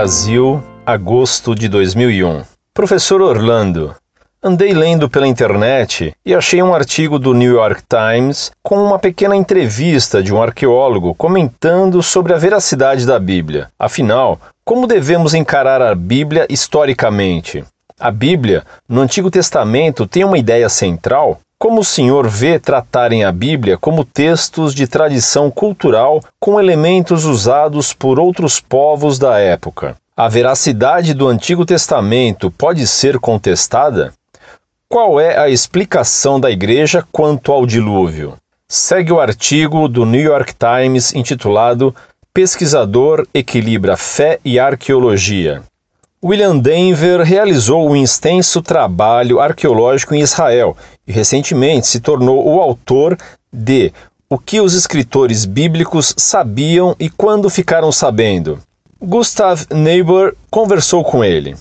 Brasil, agosto de 2001. Professor Orlando, andei lendo pela internet e achei um artigo do New York Times com uma pequena entrevista de um arqueólogo comentando sobre a veracidade da Bíblia. Afinal, como devemos encarar a Bíblia historicamente? A Bíblia, no Antigo Testamento, tem uma ideia central? Como o senhor vê tratarem a Bíblia como textos de tradição cultural com elementos usados por outros povos da época? A veracidade do Antigo Testamento pode ser contestada? Qual é a explicação da Igreja quanto ao dilúvio? Segue o artigo do New York Times intitulado Pesquisador equilibra fé e arqueologia. William Denver realizou um extenso trabalho arqueológico em Israel e recentemente se tornou o autor de O que os escritores bíblicos sabiam e quando ficaram sabendo. Gustav Niebuhr conversou com ele.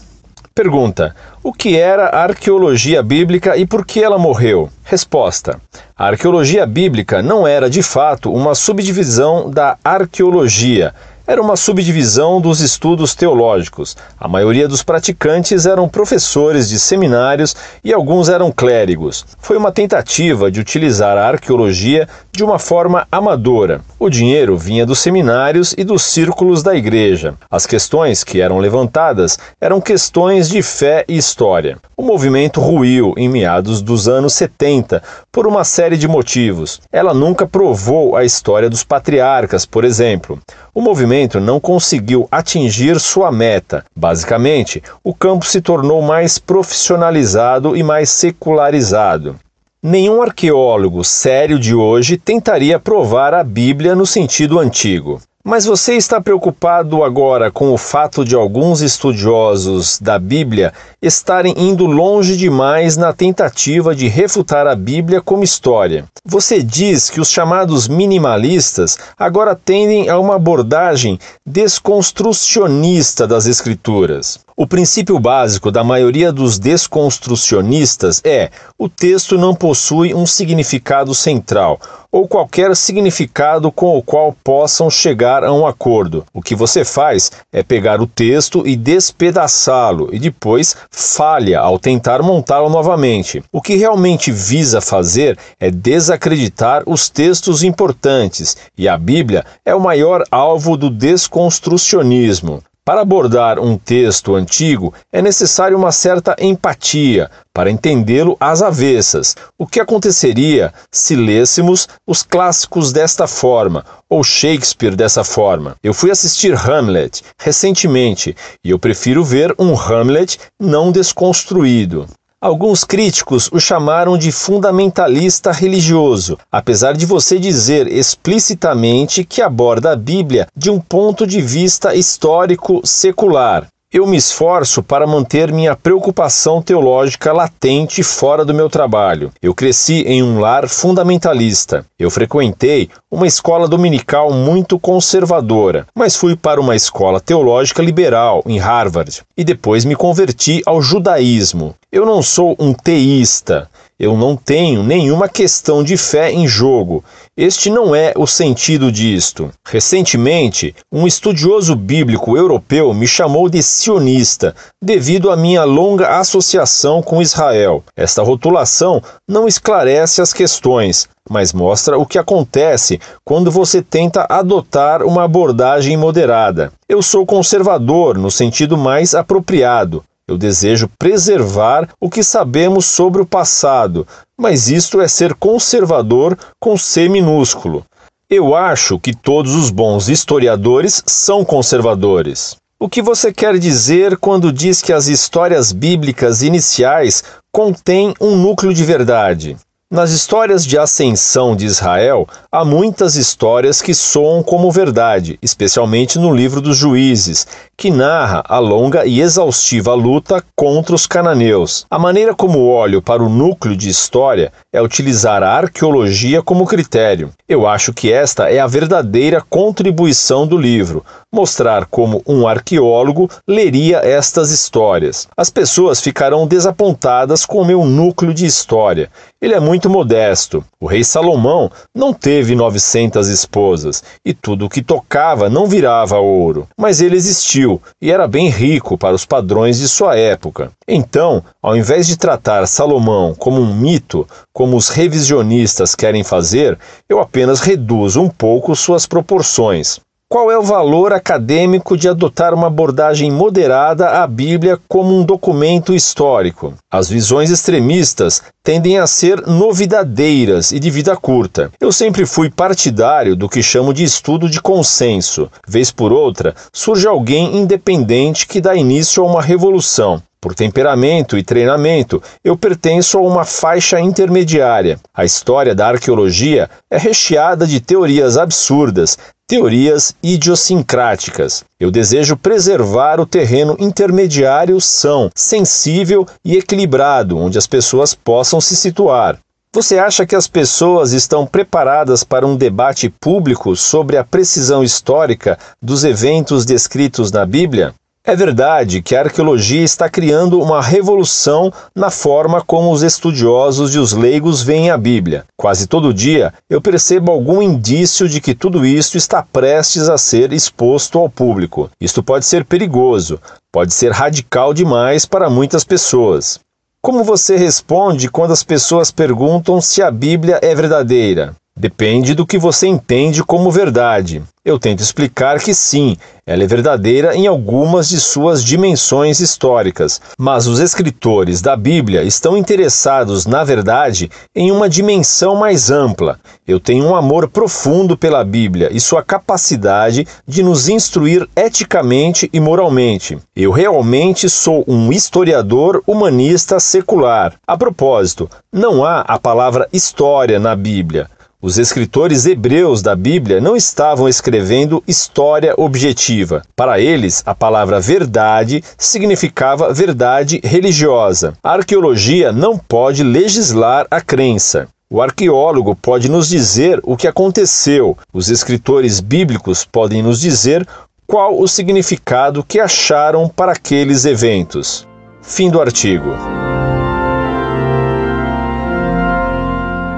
Pergunta: O que era a arqueologia bíblica e por que ela morreu? Resposta: A arqueologia bíblica não era de fato uma subdivisão da arqueologia, era uma subdivisão dos estudos teológicos. A maioria dos praticantes eram professores de seminários e alguns eram clérigos. Foi uma tentativa de utilizar a arqueologia de uma forma amadora. O dinheiro vinha dos seminários e dos círculos da igreja. As questões que eram levantadas eram questões de fé e história. O movimento ruiu em meados dos anos 70 por uma série de motivos. Ela nunca provou a história dos patriarcas, por exemplo. O movimento não conseguiu atingir sua meta. Basicamente, o campo se tornou mais profissionalizado e mais secularizado. Nenhum arqueólogo sério de hoje tentaria provar a Bíblia no sentido antigo. Mas você está preocupado agora com o fato de alguns estudiosos da Bíblia estarem indo longe demais na tentativa de refutar a Bíblia como história. Você diz que os chamados minimalistas agora tendem a uma abordagem desconstrucionista das Escrituras. O princípio básico da maioria dos desconstrucionistas é: o texto não possui um significado central ou qualquer significado com o qual possam chegar a um acordo. O que você faz é pegar o texto e despedaçá-lo e depois falha ao tentar montá-lo novamente. O que realmente visa fazer é desacreditar os textos importantes, e a Bíblia é o maior alvo do desconstrucionismo. Para abordar um texto antigo é necessário uma certa empatia para entendê-lo às avessas. O que aconteceria se lêssemos os clássicos desta forma ou Shakespeare dessa forma? Eu fui assistir Hamlet recentemente e eu prefiro ver um Hamlet não desconstruído. Alguns críticos o chamaram de fundamentalista religioso, apesar de você dizer explicitamente que aborda a Bíblia de um ponto de vista histórico secular. Eu me esforço para manter minha preocupação teológica latente fora do meu trabalho. Eu cresci em um lar fundamentalista. Eu frequentei uma escola dominical muito conservadora, mas fui para uma escola teológica liberal em Harvard e depois me converti ao judaísmo. Eu não sou um teísta. Eu não tenho nenhuma questão de fé em jogo. Este não é o sentido disto. Recentemente, um estudioso bíblico europeu me chamou de sionista devido à minha longa associação com Israel. Esta rotulação não esclarece as questões, mas mostra o que acontece quando você tenta adotar uma abordagem moderada. Eu sou conservador no sentido mais apropriado. Eu desejo preservar o que sabemos sobre o passado, mas isto é ser conservador com C minúsculo. Eu acho que todos os bons historiadores são conservadores. O que você quer dizer quando diz que as histórias bíblicas iniciais contêm um núcleo de verdade? Nas histórias de ascensão de Israel, há muitas histórias que soam como verdade, especialmente no livro dos Juízes, que narra a longa e exaustiva luta contra os cananeus. A maneira como olho para o núcleo de história é utilizar a arqueologia como critério. Eu acho que esta é a verdadeira contribuição do livro, mostrar como um arqueólogo leria estas histórias. As pessoas ficarão desapontadas com o meu núcleo de história. Ele é muito muito modesto. O rei Salomão não teve 900 esposas e tudo o que tocava não virava ouro, mas ele existiu e era bem rico para os padrões de sua época. Então, ao invés de tratar Salomão como um mito, como os revisionistas querem fazer, eu apenas reduzo um pouco suas proporções. Qual é o valor acadêmico de adotar uma abordagem moderada à Bíblia como um documento histórico? As visões extremistas tendem a ser novidadeiras e de vida curta. Eu sempre fui partidário do que chamo de estudo de consenso. Vez por outra, surge alguém independente que dá início a uma revolução. Por temperamento e treinamento, eu pertenço a uma faixa intermediária. A história da arqueologia é recheada de teorias absurdas, teorias idiosincráticas. Eu desejo preservar o terreno intermediário são, sensível e equilibrado, onde as pessoas possam se situar. Você acha que as pessoas estão preparadas para um debate público sobre a precisão histórica dos eventos descritos na Bíblia? É verdade que a arqueologia está criando uma revolução na forma como os estudiosos e os leigos veem a Bíblia. Quase todo dia eu percebo algum indício de que tudo isto está prestes a ser exposto ao público. Isto pode ser perigoso, pode ser radical demais para muitas pessoas. Como você responde quando as pessoas perguntam se a Bíblia é verdadeira? Depende do que você entende como verdade. Eu tento explicar que sim, ela é verdadeira em algumas de suas dimensões históricas, mas os escritores da Bíblia estão interessados, na verdade, em uma dimensão mais ampla. Eu tenho um amor profundo pela Bíblia e sua capacidade de nos instruir eticamente e moralmente. Eu realmente sou um historiador humanista secular. A propósito, não há a palavra história na Bíblia. Os escritores hebreus da Bíblia não estavam escrevendo história objetiva. Para eles, a palavra verdade significava verdade religiosa. A arqueologia não pode legislar a crença. O arqueólogo pode nos dizer o que aconteceu. Os escritores bíblicos podem nos dizer qual o significado que acharam para aqueles eventos. Fim do artigo.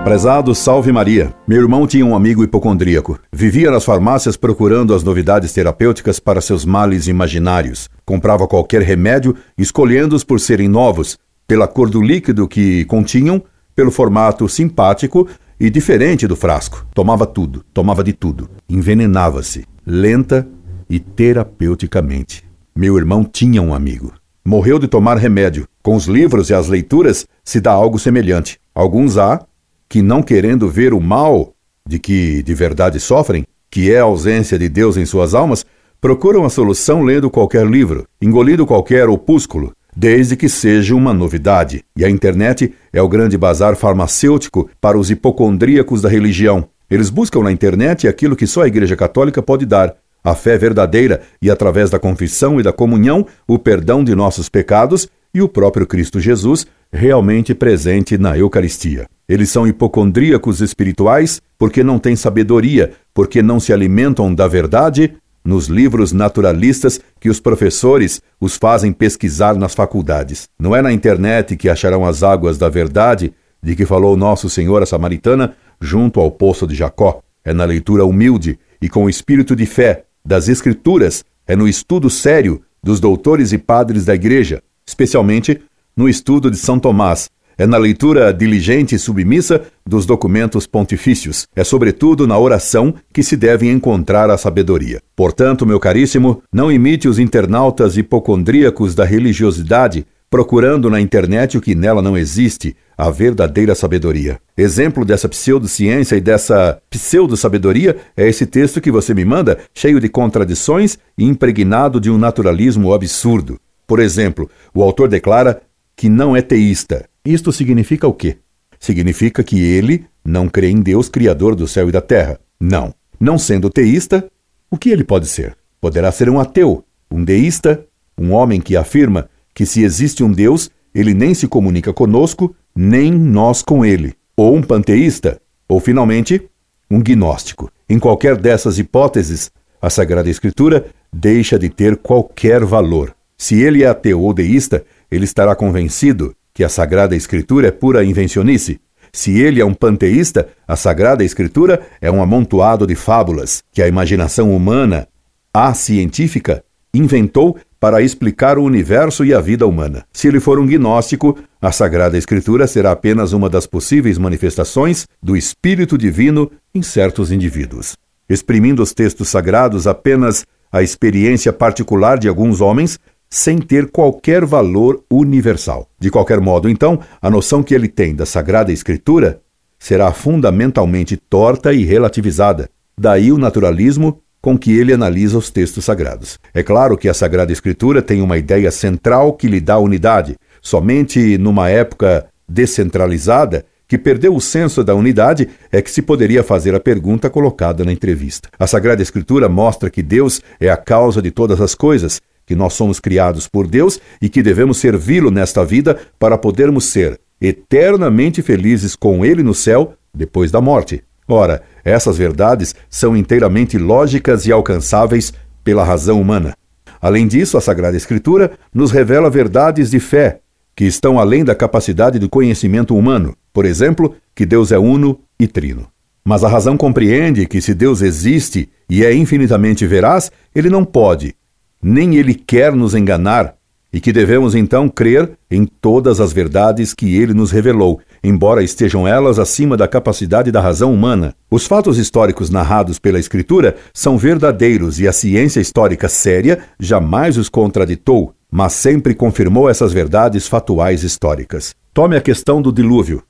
Prezado Salve Maria, meu irmão tinha um amigo hipocondríaco. Vivia nas farmácias procurando as novidades terapêuticas para seus males imaginários. Comprava qualquer remédio, escolhendo-os por serem novos, pela cor do líquido que continham, pelo formato simpático e diferente do frasco. Tomava tudo, tomava de tudo. Envenenava-se, lenta e terapeuticamente. Meu irmão tinha um amigo. Morreu de tomar remédio. Com os livros e as leituras se dá algo semelhante. Alguns há que, não querendo ver o mal de que de verdade sofrem, que é a ausência de Deus em suas almas, procuram a solução lendo qualquer livro, engolindo qualquer opúsculo, desde que seja uma novidade. E a internet é o grande bazar farmacêutico para os hipocondríacos da religião. Eles buscam na internet aquilo que só a Igreja Católica pode dar: a fé verdadeira e, através da confissão e da comunhão, o perdão de nossos pecados e o próprio Cristo Jesus realmente presente na Eucaristia. Eles são hipocondríacos espirituais porque não têm sabedoria, porque não se alimentam da verdade nos livros naturalistas que os professores os fazem pesquisar nas faculdades. Não é na internet que acharão as águas da verdade de que falou Nosso Senhor a Samaritana junto ao poço de Jacó. É na leitura humilde e com o espírito de fé das Escrituras, é no estudo sério dos doutores e padres da Igreja, especialmente no estudo de São Tomás, é na leitura diligente e submissa dos documentos pontifícios. É, sobretudo, na oração que se deve encontrar a sabedoria. Portanto, meu caríssimo, não imite os internautas hipocondríacos da religiosidade, procurando na internet o que nela não existe, a verdadeira sabedoria. Exemplo dessa pseudociência e dessa pseudo-sabedoria é esse texto que você me manda, cheio de contradições e impregnado de um naturalismo absurdo. Por exemplo, o autor declara que não é teísta. Isto significa o quê? Significa que ele não crê em Deus Criador do céu e da terra. Não. Não sendo teísta, o que ele pode ser? Poderá ser um ateu, um deísta, um homem que afirma que se existe um Deus, ele nem se comunica conosco, nem nós com ele. Ou um panteísta, ou finalmente, um gnóstico. Em qualquer dessas hipóteses, a Sagrada Escritura deixa de ter qualquer valor. Se ele é ateu ou deísta, ele estará convencido que a Sagrada Escritura é pura invencionice. Se ele é um panteísta, a Sagrada Escritura é um amontoado de fábulas que a imaginação humana, a científica, inventou para explicar o universo e a vida humana. Se ele for um gnóstico, a Sagrada Escritura será apenas uma das possíveis manifestações do Espírito Divino em certos indivíduos. Exprimindo os textos sagrados apenas a experiência particular de alguns homens, sem ter qualquer valor universal. De qualquer modo, então, a noção que ele tem da Sagrada Escritura será fundamentalmente torta e relativizada. Daí o naturalismo com que ele analisa os textos sagrados. É claro que a Sagrada Escritura tem uma ideia central que lhe dá unidade. Somente numa época descentralizada, que perdeu o senso da unidade, é que se poderia fazer a pergunta colocada na entrevista. A Sagrada Escritura mostra que Deus é a causa de todas as coisas que nós somos criados por Deus e que devemos servi-lo nesta vida para podermos ser eternamente felizes com Ele no céu depois da morte. Ora, essas verdades são inteiramente lógicas e alcançáveis pela razão humana. Além disso, a Sagrada Escritura nos revela verdades de fé que estão além da capacidade do conhecimento humano, por exemplo, que Deus é uno e trino. Mas a razão compreende que se Deus existe e é infinitamente veraz, ele não pode nem ele quer nos enganar, e que devemos então crer em todas as verdades que ele nos revelou, embora estejam elas acima da capacidade da razão humana. Os fatos históricos narrados pela Escritura são verdadeiros e a ciência histórica séria jamais os contraditou, mas sempre confirmou essas verdades fatuais históricas. Tome a questão do dilúvio.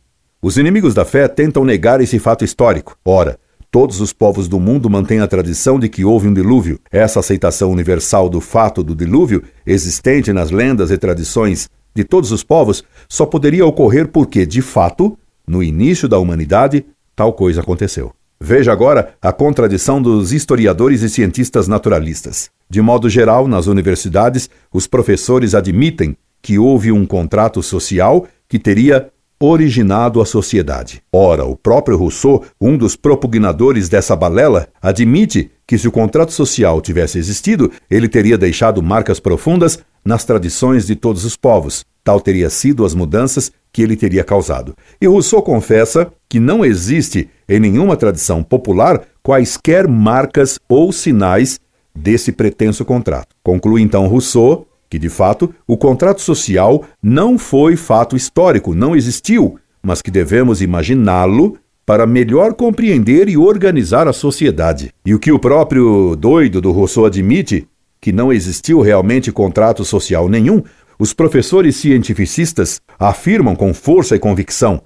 Os inimigos da fé tentam negar esse fato histórico. Ora, Todos os povos do mundo mantêm a tradição de que houve um dilúvio. Essa aceitação universal do fato do dilúvio, existente nas lendas e tradições de todos os povos, só poderia ocorrer porque, de fato, no início da humanidade, tal coisa aconteceu. Veja agora a contradição dos historiadores e cientistas naturalistas. De modo geral, nas universidades, os professores admitem que houve um contrato social que teria originado a sociedade. Ora, o próprio Rousseau, um dos propugnadores dessa balela, admite que se o contrato social tivesse existido, ele teria deixado marcas profundas nas tradições de todos os povos. Tal teria sido as mudanças que ele teria causado. E Rousseau confessa que não existe em nenhuma tradição popular quaisquer marcas ou sinais desse pretenso contrato. Conclui então Rousseau que de fato o contrato social não foi fato histórico, não existiu, mas que devemos imaginá-lo para melhor compreender e organizar a sociedade. E o que o próprio doido do Rousseau admite, que não existiu realmente contrato social nenhum, os professores cientificistas afirmam com força e convicção: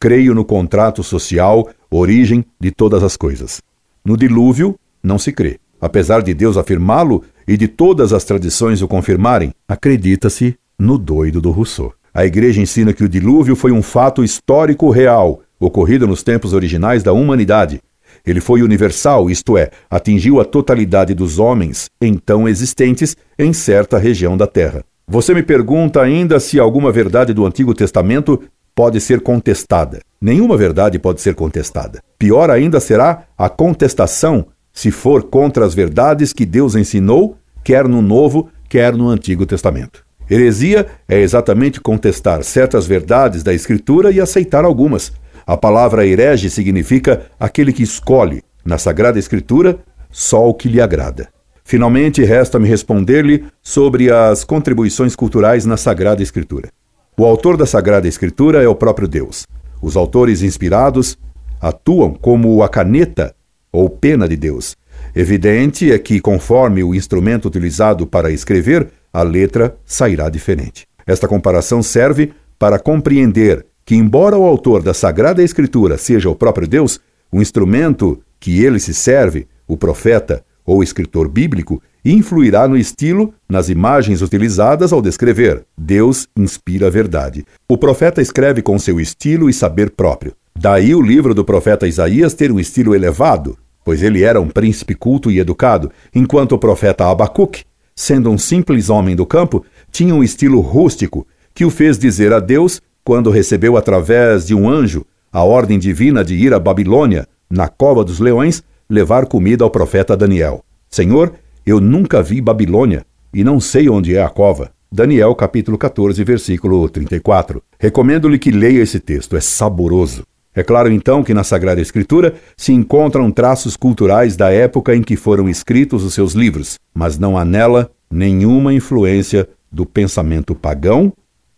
creio no contrato social, origem de todas as coisas. No dilúvio, não se crê. Apesar de Deus afirmá-lo e de todas as tradições o confirmarem, acredita-se no doido do Rousseau. A Igreja ensina que o dilúvio foi um fato histórico real, ocorrido nos tempos originais da humanidade. Ele foi universal, isto é, atingiu a totalidade dos homens então existentes em certa região da Terra. Você me pergunta ainda se alguma verdade do Antigo Testamento pode ser contestada. Nenhuma verdade pode ser contestada. Pior ainda será a contestação se for contra as verdades que Deus ensinou, quer no Novo, quer no Antigo Testamento. Heresia é exatamente contestar certas verdades da Escritura e aceitar algumas. A palavra herege significa aquele que escolhe, na Sagrada Escritura, só o que lhe agrada. Finalmente, resta-me responder-lhe sobre as contribuições culturais na Sagrada Escritura. O autor da Sagrada Escritura é o próprio Deus. Os autores inspirados atuam como a caneta ou pena de Deus. Evidente é que, conforme o instrumento utilizado para escrever, a letra sairá diferente. Esta comparação serve para compreender que, embora o autor da Sagrada Escritura seja o próprio Deus, o instrumento que ele se serve, o profeta ou escritor bíblico, influirá no estilo, nas imagens utilizadas ao descrever. Deus inspira a verdade. O profeta escreve com seu estilo e saber próprio. Daí o livro do profeta Isaías ter um estilo elevado, pois ele era um príncipe culto e educado, enquanto o profeta Abacuque, sendo um simples homem do campo, tinha um estilo rústico que o fez dizer a Deus, quando recebeu através de um anjo a ordem divina de ir à Babilônia, na cova dos leões, levar comida ao profeta Daniel. Senhor, eu nunca vi Babilônia e não sei onde é a cova. Daniel capítulo 14, versículo 34. Recomendo-lhe que leia esse texto, é saboroso. É claro então que na Sagrada Escritura se encontram traços culturais da época em que foram escritos os seus livros, mas não há nela nenhuma influência do pensamento pagão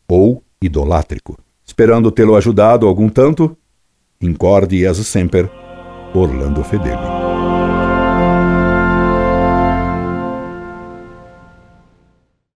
ou idolátrico. Esperando tê-lo ajudado algum tanto, incorde e sempre, Orlando Fedeli.